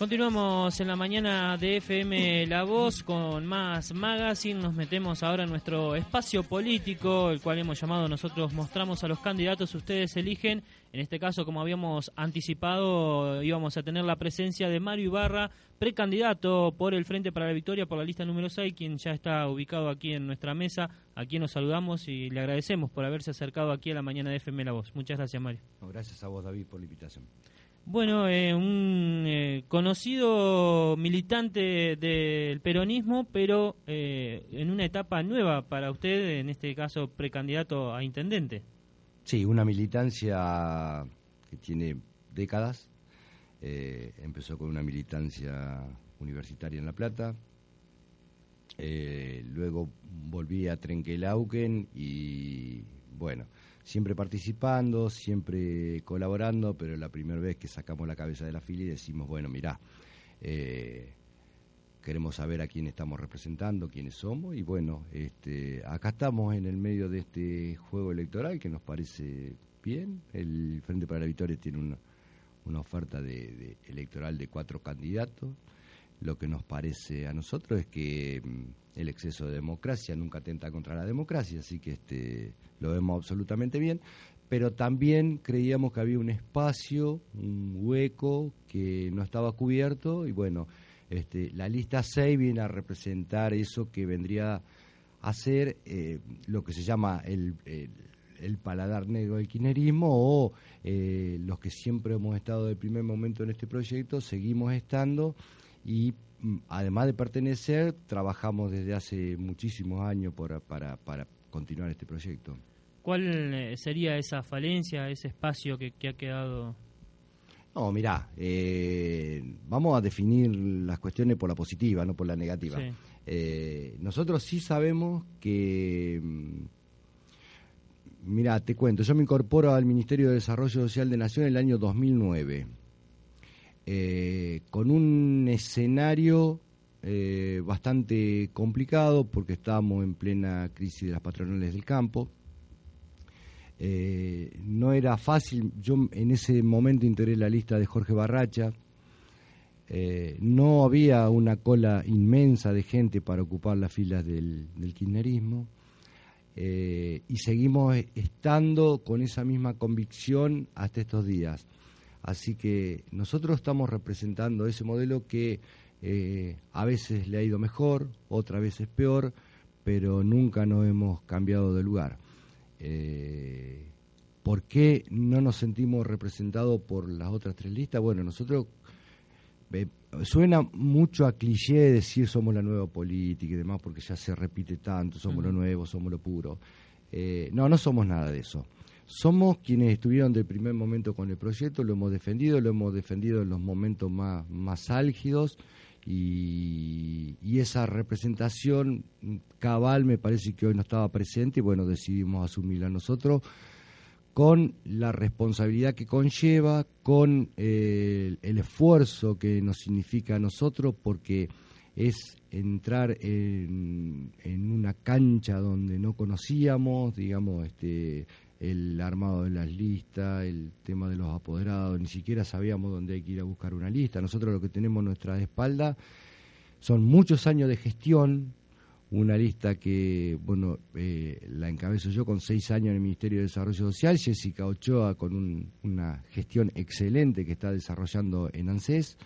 Continuamos en la mañana de FM La Voz con más magazine. Nos metemos ahora en nuestro espacio político, el cual hemos llamado nosotros Mostramos a los candidatos, ustedes eligen. En este caso, como habíamos anticipado, íbamos a tener la presencia de Mario Ibarra, precandidato por el Frente para la Victoria por la lista número 6, quien ya está ubicado aquí en nuestra mesa. Aquí nos saludamos y le agradecemos por haberse acercado aquí a la mañana de FM La Voz. Muchas gracias, Mario. gracias a vos, David, por la invitación. Bueno, eh, un eh, conocido militante del peronismo, pero eh, en una etapa nueva para usted, en este caso precandidato a intendente. Sí, una militancia que tiene décadas. empezó con una militancia universitaria en La Plata. luego volví a Trenquelauquen y bueno, siempre participando, siempre colaborando, pero la primera vez que sacamos la cabeza de la fila y decimos, bueno, mirá, eh, queremos saber a quién estamos representando, quiénes somos, y bueno, este, acá estamos en el medio de este juego electoral que nos parece bien. El Frente para la Victoria tiene una, oferta de, electoral de cuatro candidatos. Lo que nos parece a nosotros es que mm, el exceso de democracia nunca atenta contra la democracia, así que este lo vemos absolutamente bien, pero también creíamos que había un espacio, un hueco que no estaba cubierto y bueno, este, la lista 6 viene a representar eso que vendría a ser eh, lo que se llama el, el, paladar negro del kirchnerismo o eh, los que siempre hemos estado de primer momento en este proyecto, seguimos estando y mm, además de pertenecer, trabajamos desde hace muchísimos años para, para continuar este proyecto. ¿Cuál eh, sería esa falencia, ese espacio que, ha quedado? No, mirá, eh, vamos a definir las cuestiones por la positiva, no por la negativa. Eh, nosotros sí sabemos que, mm, mira, te cuento, yo me incorporo al Ministerio de Desarrollo Social de Nación en el año 2009, con un escenario bastante complicado porque estábamos en plena crisis de las patronales del campo eh, no era fácil, yo en ese momento integré la lista de Jorge Barracha, eh, no había una cola inmensa de gente para ocupar las filas del, kirchnerismo eh, y seguimos estando con esa misma convicción hasta estos días. Así que nosotros estamos representando ese modelo que a veces le ha ido mejor, otras veces peor, pero nunca nos hemos cambiado de lugar. Eh, ¿Por qué no nos sentimos representados por las otras tres listas? Bueno, nosotros eh, suena mucho a cliché decir somos la nueva política y demás, porque ya se repite tanto, somos lo nuevo, somos lo puro. Eh, no, no somos nada de eso. Somos quienes estuvieron del primer momento con el proyecto, lo hemos defendido, lo hemos defendido en los momentos más, más álgidos y, esa representación cabal me parece que hoy no estaba presente y bueno, decidimos asumirla nosotros con la responsabilidad que conlleva, con eh, el esfuerzo que nos significa a nosotros, porque es entrar en, en, una cancha donde no conocíamos, digamos, este, el armado de las listas, el tema de los apoderados, ni siquiera sabíamos dónde hay que ir a buscar una lista. Nosotros lo que tenemos a nuestra espalda son muchos años de gestión, una lista que, bueno, eh, la encabezo yo con seis años en el Ministerio de Desarrollo Social, Jessica Ochoa con una gestión excelente que está desarrollando en ANSES,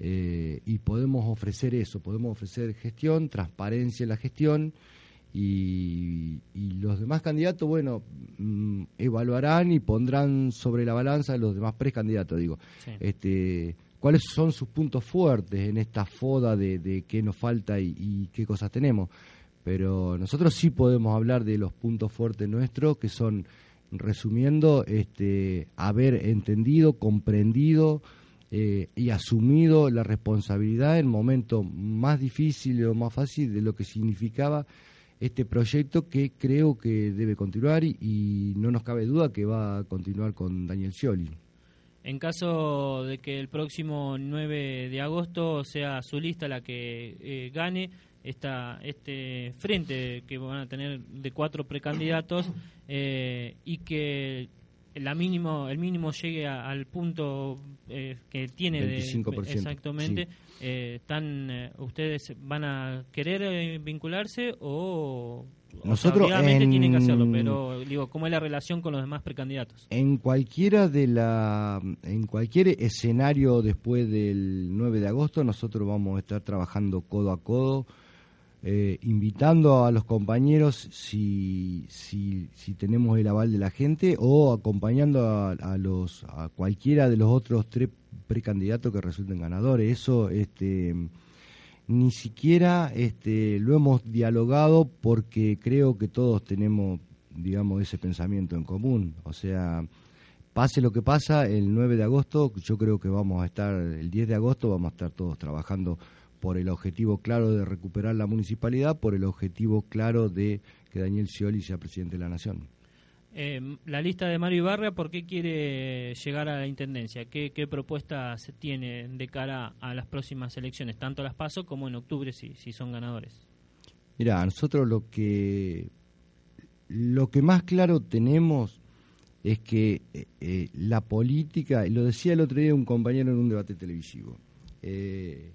eh, y podemos ofrecer eso, podemos ofrecer gestión, transparencia en la gestión, y, los demás candidatos, bueno, mm, evaluarán y pondrán sobre la balanza los demás precandidatos, digo, este, cuáles son sus puntos fuertes en esta foda de, qué nos falta y, qué cosas tenemos. Pero nosotros sí podemos hablar de los puntos fuertes nuestros, que son, resumiendo, este, haber entendido, comprendido eh, y asumido la responsabilidad en el momento más difícil o más fácil de lo que significaba este proyecto que creo que debe continuar y, no nos cabe duda que va a continuar con Daniel Scioli. En caso de que el próximo 9 de agosto sea su lista la que eh, gane esta, este frente que van a tener de cuatro precandidatos eh, y que la mínimo, el mínimo llegue al punto eh, que tiene 25%, de exactamente eh, están eh, ustedes van a querer vincularse o nosotros obviamente tienen que hacerlo pero digo cómo es la relación con los demás precandidatos en cualquiera de la en cualquier escenario después del 9 de agosto nosotros vamos a estar trabajando codo a codo eh, invitando a los compañeros si, si, tenemos el aval de la gente o acompañando a, los a cualquiera de los otros tres precandidatos que resulten ganadores. Eso este, ni siquiera este, lo hemos dialogado porque creo que todos tenemos, digamos, ese pensamiento en común. O sea, pase lo que pasa, el 9 de agosto yo creo que vamos a estar, el 10 de agosto vamos a estar todos trabajando por el objetivo claro de recuperar la municipalidad, por el objetivo claro de que Daniel Scioli sea presidente de la Nación. Eh, la lista de Mario Ibarra, ¿por qué quiere llegar a la Intendencia? ¿Qué, qué propuestas tiene de cara a las próximas elecciones, tanto a las PASO como en octubre si, si son ganadores? Mira, nosotros lo que, lo que más claro tenemos es que eh, eh, la política, y lo decía el otro día un compañero en un debate televisivo, eh,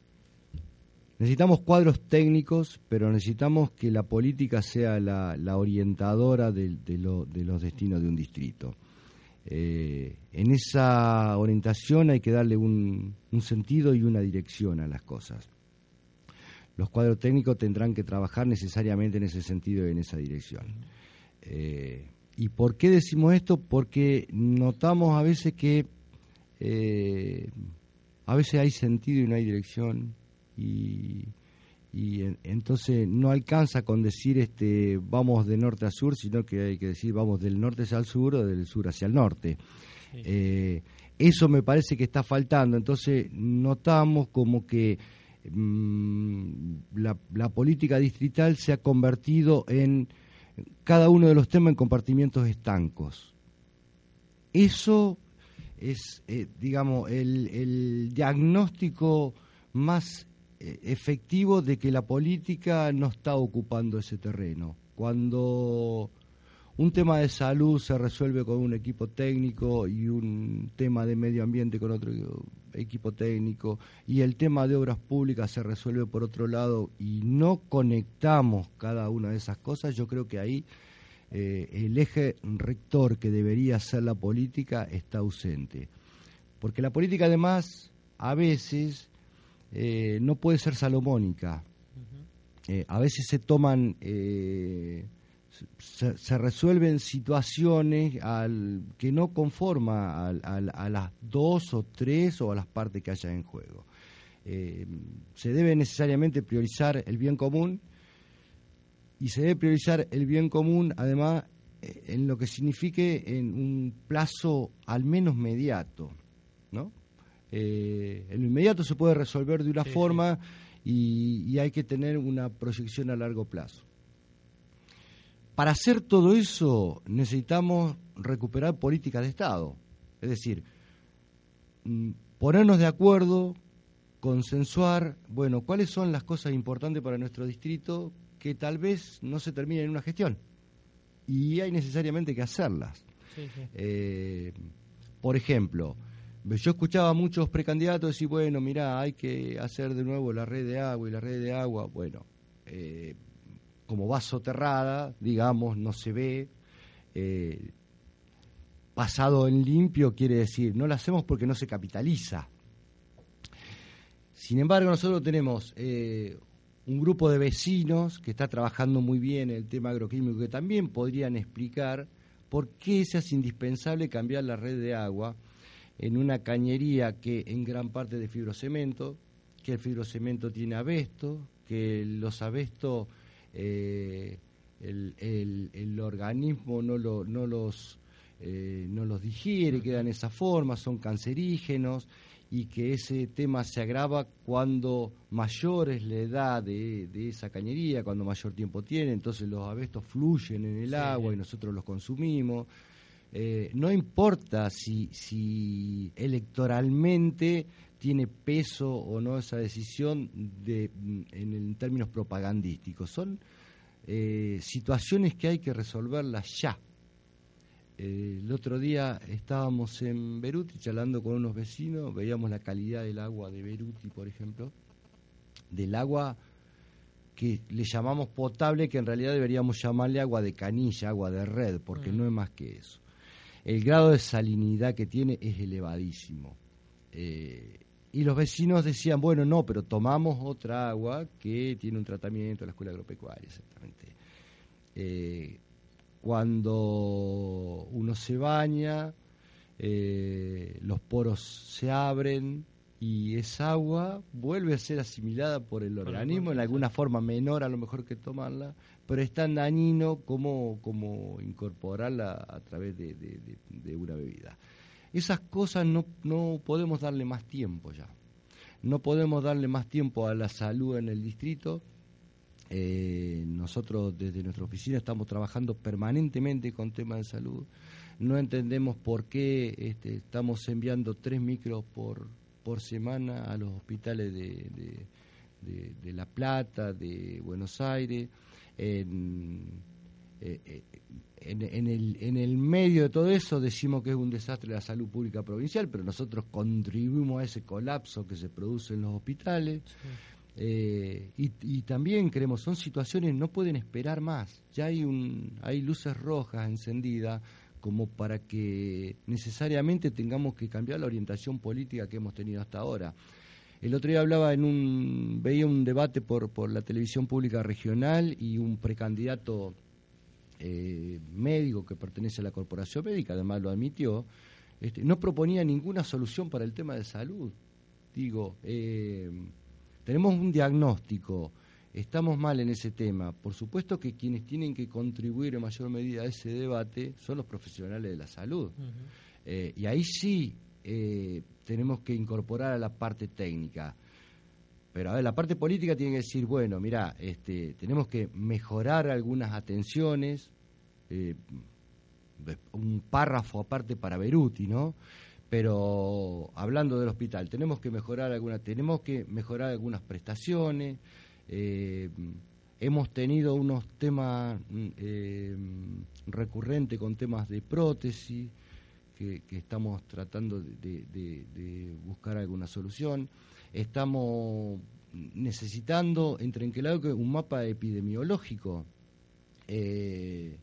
Necesitamos cuadros técnicos, pero necesitamos que la política sea la, orientadora de, los destinos de un distrito. Eh, en esa orientación hay que darle un, sentido y una dirección a las cosas. Los cuadros técnicos tendrán que trabajar necesariamente en ese sentido y en esa dirección. Eh, ¿Y por qué decimos esto? Porque notamos a veces que eh, a veces hay sentido y no hay dirección y, entonces no alcanza con decir este vamos de norte a sur, sino que hay que decir vamos del norte hacia el sur o del sur hacia el norte. Eh, eso me parece que está faltando, entonces notamos como que mm, la, la, política distrital se ha convertido en cada uno de los temas en compartimientos estancos. Eso es, eh, digamos, el, el diagnóstico más efectivo de que la política no está ocupando ese terreno. Cuando un tema de salud se resuelve con un equipo técnico y un tema de medio ambiente con otro equipo técnico y el tema de obras públicas se resuelve por otro lado y no conectamos cada una de esas cosas, yo creo que ahí eh, el eje rector que debería ser la política está ausente. Porque la política además a veces eh, no puede ser salomónica. Eh, a veces se toman, eh, se, resuelven situaciones al, que no conforma a las dos o tres o a las partes que haya en juego. se debe necesariamente priorizar el bien común y se debe priorizar el bien común además en lo que signifique en un plazo al menos mediato, ¿no? Eh, en lo inmediato se puede resolver de una forma Y, hay que tener una proyección a largo plazo. Para hacer todo eso necesitamos recuperar políticas de Estado, es decir, mm, ponernos de acuerdo, consensuar, bueno, cuáles son las cosas importantes para nuestro distrito que tal vez no se terminen en una gestión y hay necesariamente que hacerlas. Eh, por ejemplo, yo escuchaba a muchos precandidatos decir, bueno, mira, hay que hacer de nuevo la red de agua y la red de agua, bueno, eh, como va soterrada, digamos, no se ve. Eh, pasado en limpio quiere decir, no la hacemos porque no se capitaliza. Sin embargo, nosotros tenemos eh, un grupo de vecinos que está trabajando muy bien el tema agroquímico que también podrían explicar por qué se hace indispensable cambiar la red de agua en una cañería que en gran parte de fibrocemento, que el fibrocemento tiene abesto, que los abestos eh, el, organismo no, lo, no, los, eh, no los digiere, quedan de esa forma, son cancerígenos y que ese tema se agrava cuando mayor es la edad de, esa cañería, cuando mayor tiempo tiene, entonces los abestos fluyen en el agua y nosotros los consumimos. Eh, no importa si, si electoralmente tiene peso o no esa decisión de, en, términos propagandísticos, son eh, situaciones que hay que resolverlas ya el otro día estábamos en Beruti charlando con unos vecinos, veíamos la calidad del agua de Beruti, por ejemplo, del agua que le llamamos potable, que en realidad deberíamos llamarle agua de canilla, agua de red, porque mm. no es más que eso. El grado de salinidad que tiene es elevadísimo. Eh, y los vecinos decían, bueno, no, pero tomamos otra agua que tiene un tratamiento de la escuela agropecuaria, exactamente. Eh, cuando uno se baña, eh, los poros se abren y esa agua vuelve a ser asimilada por el organismo en alguna forma menor a lo mejor que tomarla, pero es tan dañino como, incorporarla a través de, de una bebida. Esas cosas no, no podemos darle más tiempo ya. No podemos darle más tiempo a la salud en el distrito eh, nosotros desde nuestra oficina estamos trabajando permanentemente con temas de salud. No entendemos por qué este, estamos enviando tres micros por, por semana a los hospitales de, de, La Plata, de Buenos Aires. En, eh, eh, en, en, el, en el medio de todo eso decimos que es un desastre la salud pública provincial, pero nosotros contribuimos a ese colapso que se produce en los hospitales. Eh, y, también creemos, son situaciones, no pueden esperar más. Ya hay, un, hay luces rojas encendidas como para que necesariamente tengamos que cambiar la orientación política que hemos tenido hasta ahora. El otro día hablaba en un, veía un debate por, por la televisión pública regional y un precandidato eh, médico que pertenece a la corporación médica, además lo admitió, este, no proponía ninguna solución para el tema de salud. Digo, eh, tenemos un diagnóstico, estamos mal en ese tema. Por supuesto que quienes tienen que contribuir en mayor medida a ese debate son los profesionales de la salud. Eh, y ahí sí eh, tenemos que incorporar a la parte técnica. Pero a ver, la parte política tiene que decir, bueno, mira, este, tenemos que mejorar algunas atenciones, eh, un párrafo aparte para Beruti, ¿no? pero hablando del hospital, tenemos que mejorar algunas, tenemos que mejorar algunas prestaciones. Eh, hemos tenido unos temas mm, eh, recurrentes con temas de prótesis que, estamos tratando de, buscar alguna solución. Estamos necesitando, entre en que un mapa epidemiológico. Eh,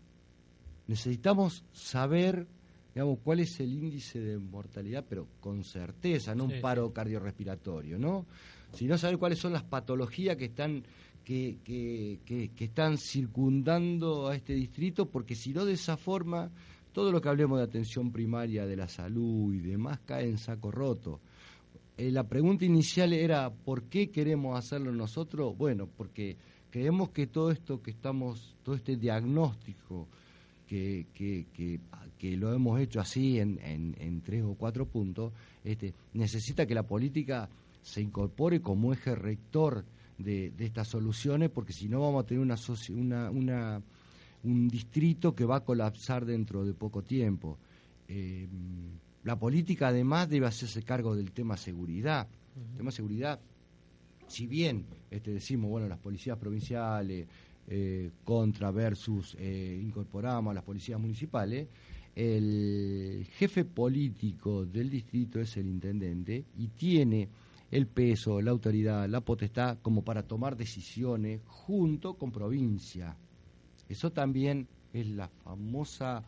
necesitamos saber digamos, cuál es el índice de mortalidad, pero con certeza, no un paro cardiorrespiratorio, ¿no? Sino saber cuáles son las patologías que están que, que, que, están circundando a este distrito, porque si no de esa forma, todo lo que hablemos de atención primaria, de la salud y demás, cae en saco roto. Eh, la pregunta inicial era, ¿por qué queremos hacerlo nosotros? Bueno, porque creemos que todo esto que estamos, todo este diagnóstico, que, que, que, lo hemos hecho así en, en, tres o cuatro puntos, este, necesita que la política se incorpore como eje rector de, de estas soluciones, porque si no vamos a tener una, una, una, un distrito que va a colapsar dentro de poco tiempo. Eh, la política además debe hacerse cargo del tema seguridad. El tema seguridad, si bien este, decimos, bueno, las policías provinciales, eh, contra versus eh, incorporamos a las policías municipales, el jefe político del distrito es el intendente y tiene el peso, la autoridad, la potestad como para tomar decisiones junto con provincia. Eso también es la famosa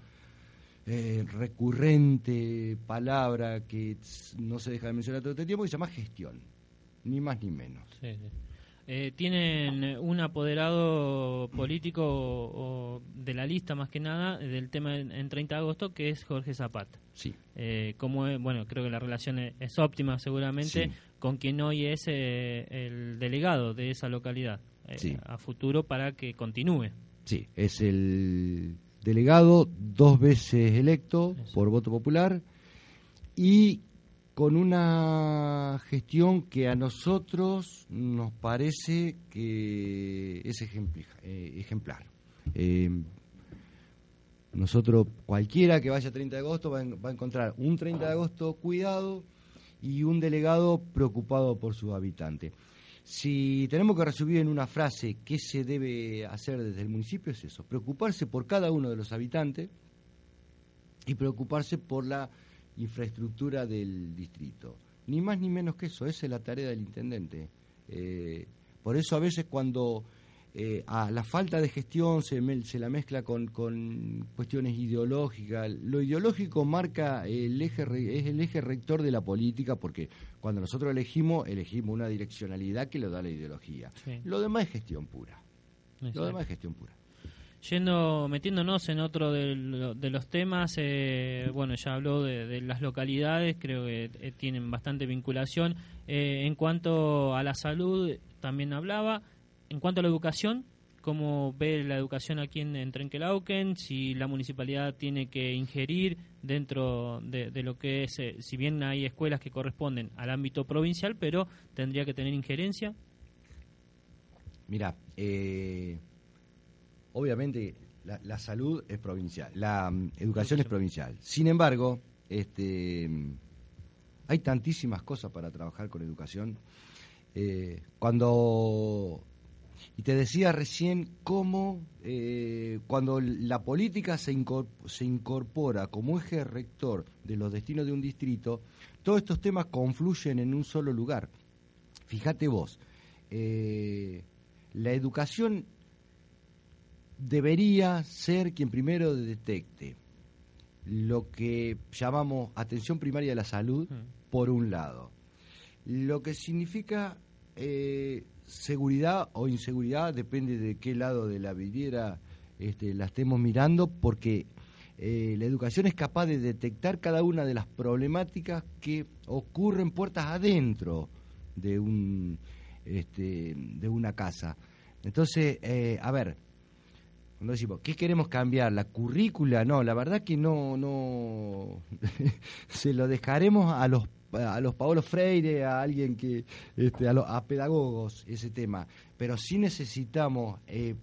eh, recurrente palabra que no se deja de mencionar todo este tiempo que se llama gestión, ni más ni menos. Eh, tienen un apoderado político o, de la lista más que nada del tema en, 30 de agosto que es Jorge Zapata. Sí. Eh, como bueno, creo que la relación es, óptima seguramente con quien hoy es eh, el delegado de esa localidad a futuro para que continúe. Sí, es el delegado dos veces electo por voto popular y con una gestión que a nosotros nos parece que es eh, ejemplar. Eh, nosotros, cualquiera que vaya 30 de agosto va, a encontrar un 30 de agosto cuidado y un delegado preocupado por sus habitantes. Si tenemos que resumir en una frase qué se debe hacer desde el municipio es eso, preocuparse por cada uno de los habitantes y preocuparse por la infraestructura del distrito. Ni más ni menos que eso, esa es la tarea del intendente. Eh, por eso a veces cuando eh, a la falta de gestión se, se la mezcla con, con, cuestiones ideológicas, lo ideológico marca el eje, es el eje rector de la política porque cuando nosotros elegimos, elegimos una direccionalidad que le da la ideología. Lo demás es gestión pura. Lo demás es gestión pura. Yendo, metiéndonos en otro de, los temas, eh, bueno, ya habló de, las localidades, creo que eh, tienen bastante vinculación. Eh, en cuanto a la salud, también hablaba. En cuanto a la educación, ¿cómo ve la educación aquí en, en Trenquelauquen? Si la municipalidad tiene que ingerir dentro de, de lo que es, si bien hay escuelas que corresponden al ámbito provincial, pero tendría que tener injerencia. Mira, eh obviamente la, salud es provincial, la mm, educación es provincial. Sin embargo, este, hay tantísimas cosas para trabajar con educación. Eh, cuando y te decía recién cómo eh, cuando la política se incorpora, como eje rector de los destinos de un distrito, todos estos temas confluyen en un solo lugar. Fíjate vos, eh, la educación debería ser quien primero detecte lo que llamamos atención primaria de la salud, mm. por un lado. Lo que significa eh, seguridad o inseguridad, depende de qué lado de la vidriera este, la estemos mirando, porque eh, la educación es capaz de detectar cada una de las problemáticas que ocurren puertas adentro de, un, este, de una casa. Entonces, eh, a ver, cuando decimos, ¿qué queremos cambiar? ¿La currícula? No, la verdad que no, no, se lo dejaremos a los a los Paolo Freire, a alguien que, este, a, a pedagogos, ese tema. Pero sí necesitamos eh,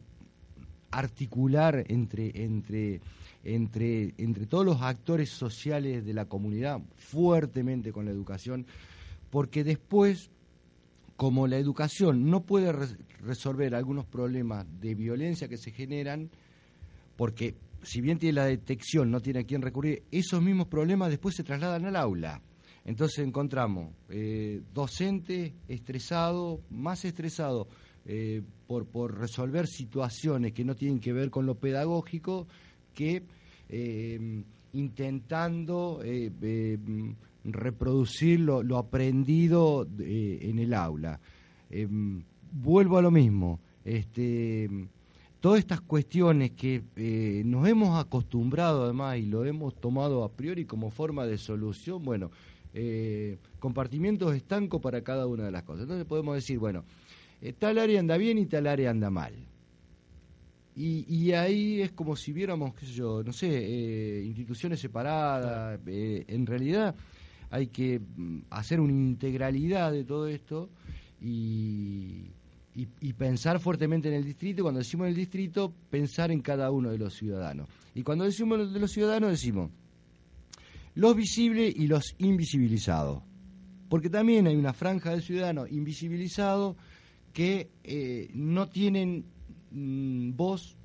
articular entre, entre, entre, entre todos los actores sociales de la comunidad fuertemente con la educación, porque después como la educación no puede resolver algunos problemas de violencia que se generan, porque si bien tiene la detección, no tiene a quién recurrir, esos mismos problemas después se trasladan al aula. Entonces encontramos eh, docente estresado, más estresado eh, por, por resolver situaciones que no tienen que ver con lo pedagógico, que eh, intentando reproducir lo, aprendido eh, en el aula. Em, vuelvo a lo mismo. Este, todas estas cuestiones que eh, nos hemos acostumbrado además y lo hemos tomado a priori como forma de solución, bueno, eh, compartimientos estancos para cada una de las cosas. Entonces podemos decir, bueno, tal área anda bien y tal área anda mal. Y, y, ahí es como si viéramos, qué sé yo, no sé, instituciones separadas. en realidad, hay que mm, hacer una integralidad de todo esto y, pensar fuertemente en el distrito. Cuando decimos el distrito, pensar en cada uno de los ciudadanos. Y cuando decimos de los ciudadanos, decimos los visibles y los invisibilizados. Porque también hay una franja de ciudadanos invisibilizados que eh, no tienen mm, voz,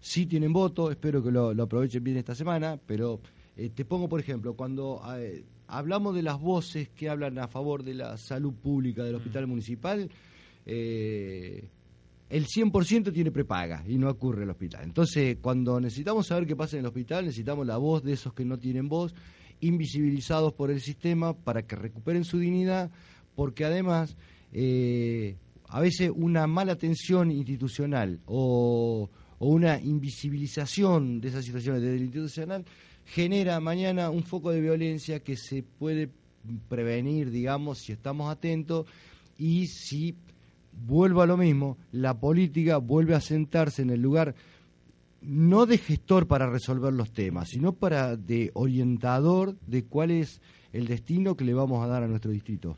sí tienen voto, espero que lo, aprovechen bien esta semana, pero eh, te pongo, por ejemplo, cuando eh, hablamos de las voces que hablan a favor de la salud pública del hospital mm. municipal, eh, el 100% tiene prepaga y no ocurre el hospital. Entonces, cuando necesitamos saber qué pasa en el hospital, necesitamos la voz de esos que no tienen voz, invisibilizados por el sistema para que recuperen su dignidad, porque además, eh, a veces una mala atención institucional o, o una invisibilización de esas situaciones desde el institucional genera mañana un foco de violencia que se puede prevenir, digamos, si estamos atentos y si, vuelvo a lo mismo, la política vuelve a sentarse en el lugar no de gestor para resolver los temas, sino para de orientador de cuál es el destino que le vamos a dar a nuestro distrito.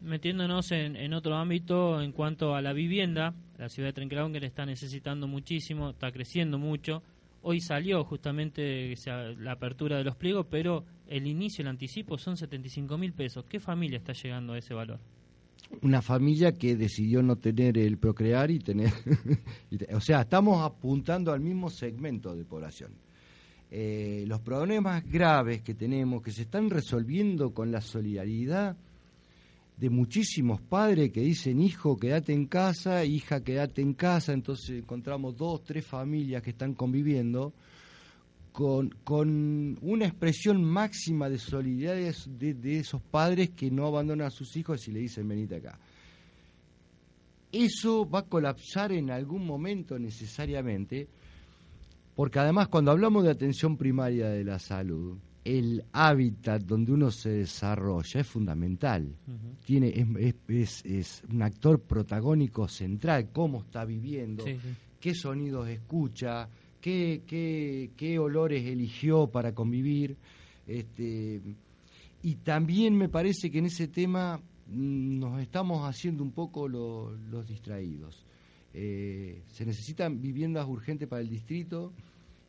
Metiéndonos en, otro ámbito en cuanto a la vivienda, la ciudad de Trenquelauquen está necesitando muchísimo, está creciendo mucho. Hoy salió justamente la apertura de los pliegos, pero el inicio, el anticipo son 75 mil pesos. ¿Qué familia está llegando a ese valor? Una familia que decidió no tener el procrear y tener... o sea, estamos apuntando al mismo segmento de población. Eh, los problemas graves que tenemos, que se están resolviendo con la solidaridad de muchísimos padres que dicen, hijo, quédate en casa, hija, quédate en casa, entonces encontramos dos, tres familias que están conviviendo con, con una expresión máxima de solidaridad de, de, esos padres que no abandonan a sus hijos y le dicen, venite acá. Eso va a colapsar en algún momento necesariamente, porque además cuando hablamos de atención primaria de la salud, el hábitat donde uno se desarrolla es fundamental. Tiene, es, es, un actor protagónico central, cómo está viviendo, qué sonidos escucha, qué, qué, qué, olores eligió para convivir. Este, y también me parece que en ese tema mm, nos estamos haciendo un poco los distraídos. Eh, se necesitan viviendas urgentes para el distrito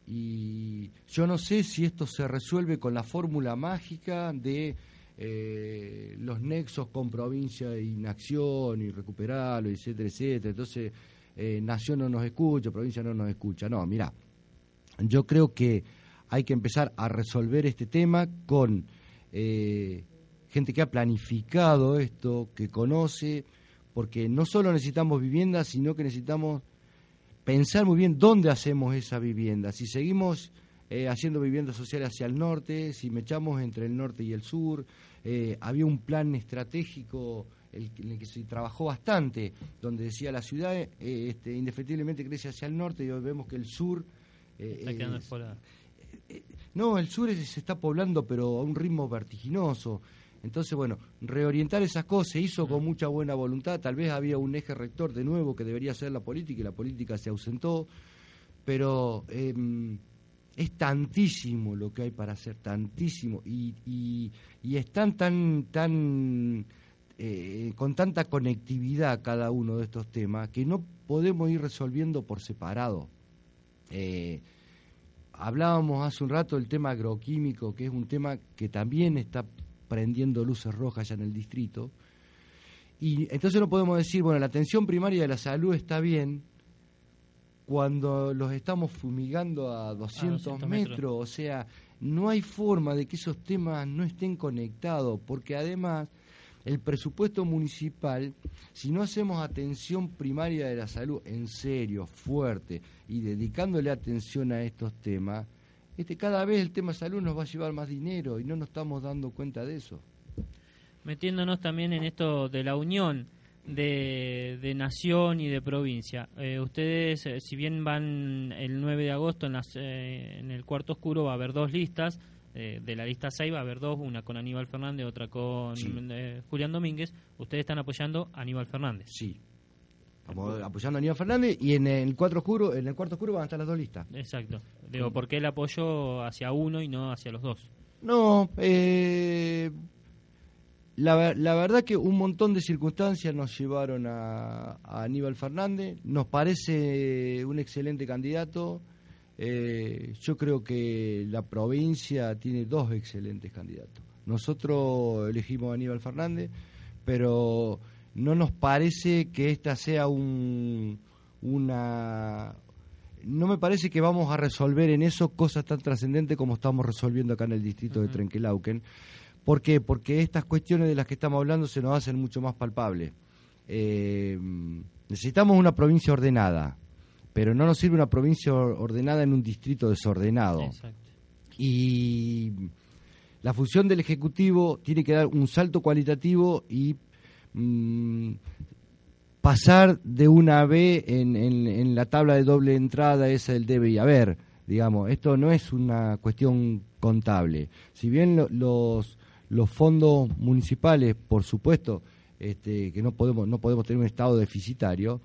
y yo no sé si esto se resuelve con la fórmula mágica de eh, los nexos con provincia de inacción y recuperarlo, etcétera, etcétera. Entonces, eh, Nación no nos escucha, provincia no nos escucha. No, mira, yo creo que hay que empezar a resolver este tema con eh, gente que ha planificado esto, que conoce, porque no solo necesitamos viviendas, sino que necesitamos pensar muy bien dónde hacemos esa vivienda. Si seguimos eh, haciendo viviendas sociales hacia el norte, si me echamos entre el norte y el sur, eh, había un plan estratégico en el que se trabajó bastante, donde decía la ciudad eh, este, indefectiblemente crece hacia el norte y hoy vemos que el sur... está quedando no, el sur se está poblando, pero a un ritmo vertiginoso. Entonces, bueno, reorientar esas cosas se hizo con mucha buena voluntad. Tal vez había un eje rector de nuevo que debería ser la política y la política se ausentó. Pero em, es tantísimo lo que hay para hacer, tantísimo. Y, y, están tan, tan, eh, con tanta conectividad cada uno de estos temas que no podemos ir resolviendo por separado. Eh, hablábamos hace un rato del tema agroquímico, que es un tema que también está prendiendo luces rojas ya en el distrito. Y entonces no podemos decir, bueno, la atención primaria de la salud está bien cuando los estamos fumigando a 200, metros. O sea, no hay forma de que esos temas no estén conectados, porque además el presupuesto municipal, si no hacemos atención primaria de la salud en serio, fuerte, y dedicándole atención a estos temas, este, cada vez el tema salud nos va a llevar más dinero y no nos estamos dando cuenta de eso. Metiéndonos también en esto de la unión de, nación y de provincia. Eh, ustedes, eh, si bien van el 9 de agosto en, las, eh, en el cuarto oscuro, va a haber dos listas. De la lista 6 va a haber dos, una con Aníbal Fernández, otra con Julián Domínguez. Ustedes están apoyando a Aníbal Fernández. Sí, apoyando a Aníbal Fernández y en el cuarto oscuro, en el cuarto oscuro van a estar las dos listas. Exacto. Digo, ¿por qué el apoyo hacia uno y no hacia los dos? No, eh, la, la, verdad que un montón de circunstancias nos llevaron a, Aníbal Fernández. Nos parece un excelente candidato. Eh, yo creo que la provincia tiene dos excelentes candidatos. Nosotros elegimos a Aníbal Fernández, pero no nos parece que esta sea un, una... No me parece que vamos a resolver en eso cosas tan trascendentes como estamos resolviendo acá en el distrito de Trenquelauquen. ¿Por qué? Porque estas cuestiones de las que estamos hablando se nos hacen mucho más palpables. Eh, necesitamos una provincia ordenada, pero no nos sirve una provincia ordenada en un distrito desordenado. Y la función del Ejecutivo tiene que dar un salto cualitativo y Mm, pasar de una B en, en, la tabla de doble entrada es el debe y haber, digamos, esto no es una cuestión contable. Si bien los, los fondos municipales, por supuesto, este, que no podemos, no podemos tener un estado deficitario,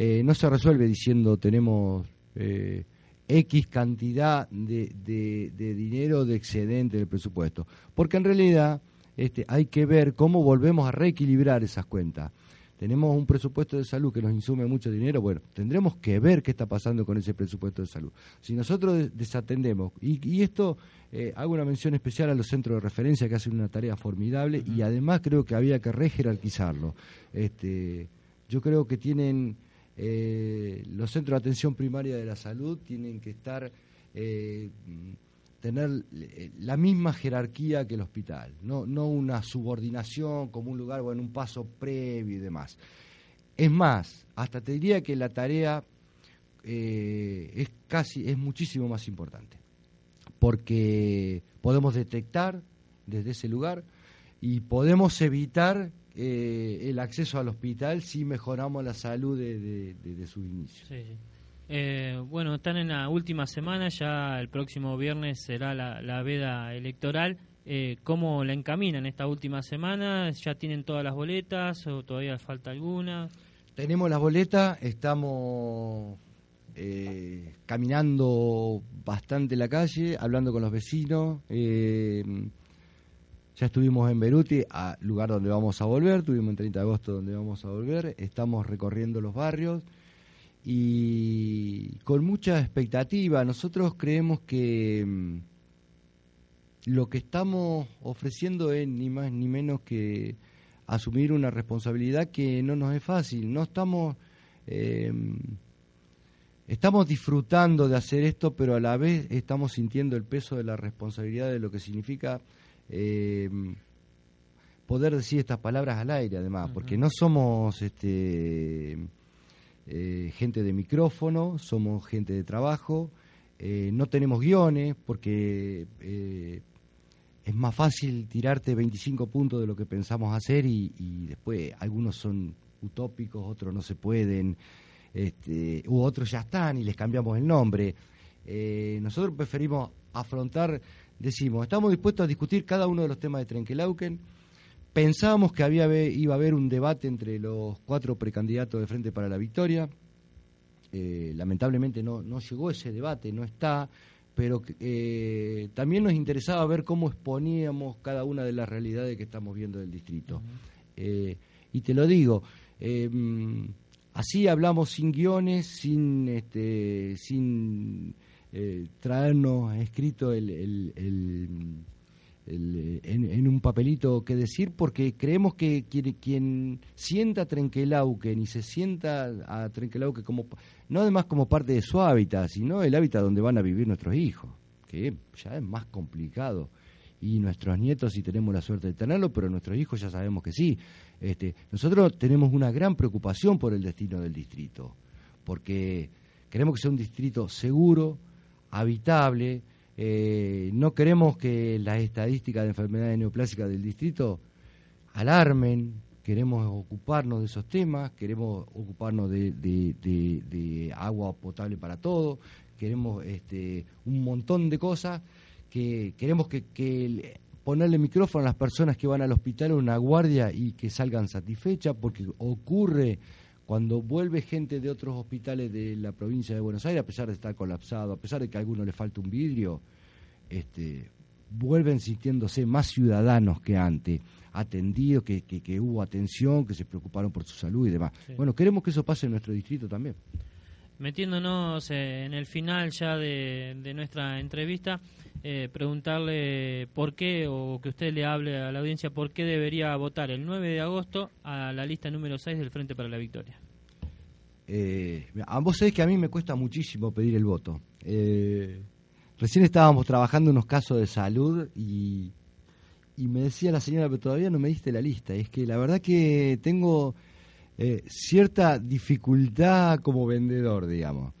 eh, no se resuelve diciendo tenemos eh, X cantidad de, de, de dinero de excedente del presupuesto, porque en realidad este, hay que ver cómo volvemos a reequilibrar esas cuentas. Tenemos un presupuesto de salud que nos insume mucho dinero, bueno, tendremos que ver qué está pasando con ese presupuesto de salud. Si nosotros desatendemos, y, esto eh, hago una mención especial a los centros de referencia que hacen una tarea formidable y además creo que había que rejerarquizarlo. Este, yo creo que tienen eh, los centros de atención primaria de la salud tienen que estar eh, tener eh, la misma jerarquía que el hospital, no, no una subordinación como un lugar o en un paso previo y demás. Es más, hasta te diría que la tarea es casi, es muchísimo más importante, porque podemos detectar desde ese lugar y podemos evitar eh, el acceso al hospital si mejoramos la salud de, su inicio. Eh, bueno, están en la última semana, ya el próximo viernes será la, veda electoral. Eh, ¿Cómo la encaminan esta última semana? ¿Ya tienen todas las boletas o todavía falta alguna? Tenemos las boletas, estamos caminando bastante la calle, hablando con los vecinos. Ya estuvimos en Beruti, lugar donde vamos a volver, tuvimos en 30 de agosto donde vamos a volver, estamos recorriendo los barrios y con mucha expectativa. Nosotros creemos que mm, lo que estamos ofreciendo es ni más ni menos que asumir una responsabilidad que no nos es fácil. No estamos eh, estamos disfrutando de hacer esto, pero a la vez estamos sintiendo el peso de la responsabilidad de lo que significa eh, poder decir estas palabras al aire, además, porque no somos este, eh, gente de micrófono, somos gente de trabajo, eh, no tenemos guiones, porque eh, es más fácil tirarte 25 puntos de lo que pensamos hacer y, después algunos son utópicos, otros no se pueden, este, u otros ya están y les cambiamos el nombre. nosotros preferimos afrontar decimos, estamos dispuestos a discutir cada uno de los temas de Trenquelauken. Pensábamos que había, iba a haber un debate entre los cuatro precandidatos de Frente para la Victoria. Eh, lamentablemente no, no llegó ese debate, no está, pero eh, también nos interesaba ver cómo exponíamos cada una de las realidades que estamos viendo del distrito. Eh, y te lo digo, así hablamos sin guiones, sin, este, sin eh, traernos escrito el, en, un papelito que decir, porque creemos que quien, quien sienta a y se sienta a Trenquelauquen como, no además como parte de su hábitat, sino el hábitat donde van a vivir nuestros hijos, que ya es más complicado. Y nuestros nietos si tenemos la suerte de tenerlo, pero nuestros hijos ya sabemos que sí. Este, nosotros tenemos una gran preocupación por el destino del distrito, porque queremos que sea un distrito seguro, habitable. Eh, no queremos que las estadísticas de enfermedades neoplásicas del distrito alarmen, queremos ocuparnos de esos temas, queremos ocuparnos de, agua potable para todos, queremos este, un montón de cosas, que queremos que, ponerle micrófono a las personas que van al hospital una guardia y que salgan satisfechas, porque ocurre cuando vuelve gente de otros hospitales de la provincia de Buenos Aires, a pesar de estar colapsado, a pesar de que a alguno le falta un vidrio, este, vuelven sintiéndose más ciudadanos que antes, atendidos, que, que, hubo atención, que se preocuparon por su salud y demás. Bueno, queremos que eso pase en nuestro distrito también. Metiéndonos eh, en el final ya de, nuestra entrevista, eh, preguntarle por qué, o que usted le hable a la audiencia, por qué debería votar el 9 de agosto a la lista número 6 del Frente para la Victoria. Eh, vos sabés que a mí me cuesta muchísimo pedir el voto. Eh, recién estábamos trabajando unos casos de salud y, y me decía la señora, pero todavía no me diste la lista. Es que la verdad que tengo cierta dificultad como vendedor, digamos.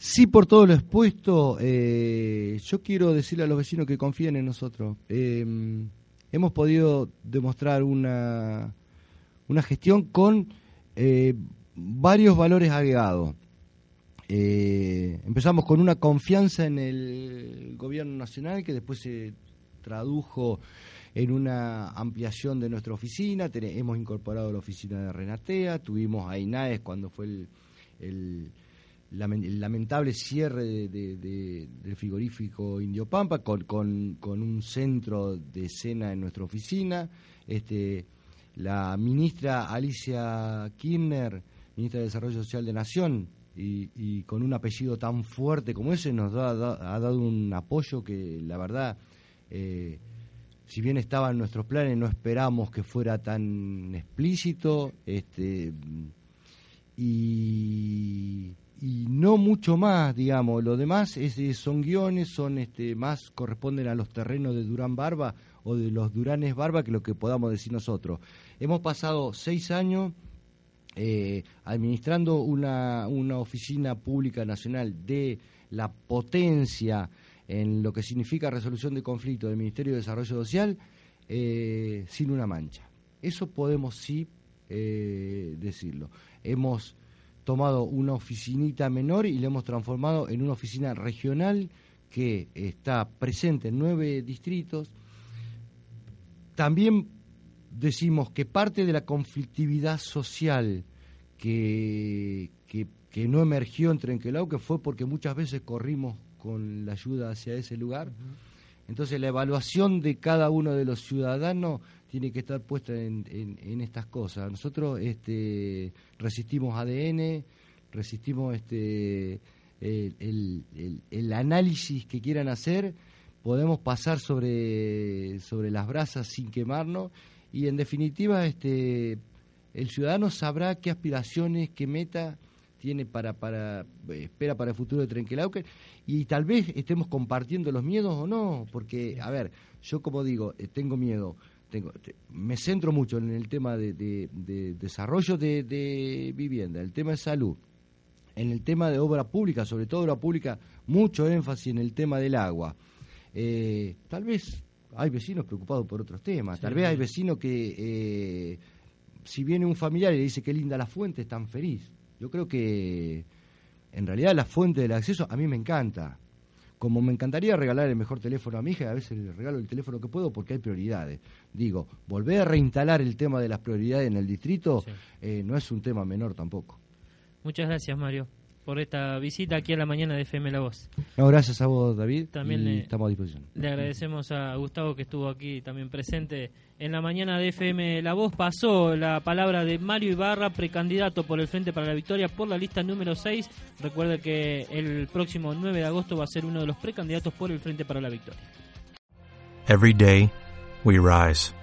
Sí, por todo lo expuesto, eh, yo quiero decirle a los vecinos que confíen en nosotros. Em, hemos podido demostrar una, una gestión con eh, varios valores agregados. Eh, empezamos con una confianza en el gobierno nacional que después se tradujo en una ampliación de nuestra oficina. hemos incorporado la oficina de Renatea, tuvimos a INAES cuando fue el lamentable cierre del frigorífico Indio Pampa con, con, un centro de escena en nuestra oficina. Este, la ministra Alicia Kirchner, ministra de Desarrollo Social de Nación, y, con un apellido tan fuerte como ese nos ha dado un apoyo que la verdad, eh, si bien estaba en nuestros planes, no esperamos que fuera tan explícito. Este, y, no mucho más, digamos. Lo demás es, son guiones, son este, más corresponden a los terrenos de Durán Barba o de los Duranes Barba que lo que podamos decir nosotros. Hemos pasado seis años eh, administrando una oficina pública nacional de la potencia en lo que significa resolución de conflictos del Ministerio de Desarrollo Social eh, sin una mancha. Eso podemos sí eh, decirlo. Hemos tomado una oficinita menor y la hemos transformado en una oficina regional que está presente en nueve distritos. También decimos que parte de la conflictividad social que, que, no emergió en Trenquelau, fue porque muchas veces corrimos con la ayuda hacia ese lugar. Entonces la evaluación de cada uno de los ciudadanos tiene que estar puesta en, en, estas cosas. Nosotros este, resistimos ADN, resistimos este, el, el, análisis que quieran hacer, podemos pasar sobre, sobre las brasas sin quemarnos y en definitiva este, el ciudadano sabrá qué aspiraciones, qué meta tiene para, para espera para el futuro de Trenquelauquen y tal vez estemos compartiendo los miedos o no, porque, a ver, yo como digo, eh, tengo miedo, tengo, me centro mucho en el tema de, desarrollo de, vivienda, el tema de salud, en el tema de obra pública, sobre todo obra pública, mucho énfasis en el tema del agua. Eh, tal vez hay vecinos preocupados por otros temas, tal vez hay vecinos que, eh, si viene un familiar y le dice qué linda la fuente, están feliz. Yo creo que en realidad la fuente del acceso a mí me encanta. Como me encantaría regalar el mejor teléfono a mi hija, a veces le regalo el teléfono que puedo porque hay prioridades. Digo, volver a reinstalar el tema de las prioridades en el distrito eh, no es un tema menor tampoco. Muchas gracias, Mario por esta visita aquí a la mañana de FM La Voz. No, gracias a vos, David. También le, estamos a disposición. Le agradecemos a Gustavo que estuvo aquí también presente en la mañana de FM La Voz. Pasó la palabra de Mario Ibarra, precandidato por el Frente para la Victoria por la lista número 6. Recuerde que el próximo 9 de agosto va a ser uno de los precandidatos por el Frente para la Victoria. Every day we rise,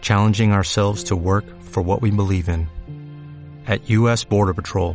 challenging ourselves to work for what we believe in. At US Border Patrol,